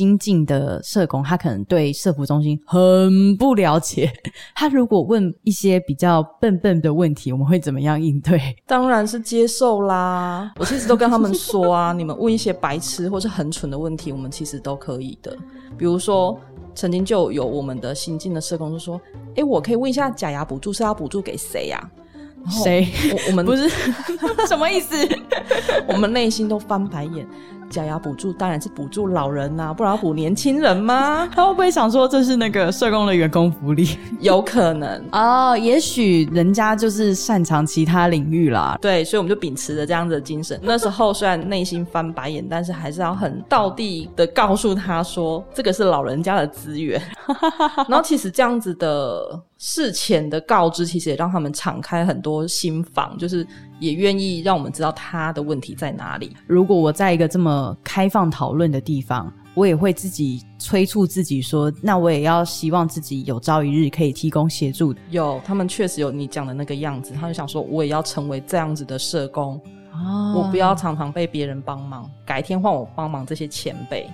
新进的社工，他可能对社服中心很不了解。他如果问一些比较笨笨的问题，我们会怎么样应对？当然是接受啦。我其实都跟他们说啊，你们问一些白痴或是很蠢的问题，我们其实都可以的。比如说，曾经就有我们的新进的社工就说：“哎，我可以问一下，假牙补助是要补助给谁呀？”谁？我我们不是 什么意思？我们内心都翻白眼。假牙补助当然是补助老人呐，不然要补年轻人吗？他会不会想说这是那个社工的员工福利？有可能哦，也许人家就是擅长其他领域啦。对，所以我们就秉持着这样子的精神。那时候虽然内心翻白眼，但是还是要很道地的告诉他说，这个是老人家的资源。然后其实这样子的。事前的告知，其实也让他们敞开很多心房，就是也愿意让我们知道他的问题在哪里。如果我在一个这么开放讨论的地方，我也会自己催促自己说，那我也要希望自己有朝一日可以提供协助。有，他们确实有你讲的那个样子，他就想说，我也要成为这样子的社工，我不要常常被别人帮忙，改天换我帮忙这些前辈。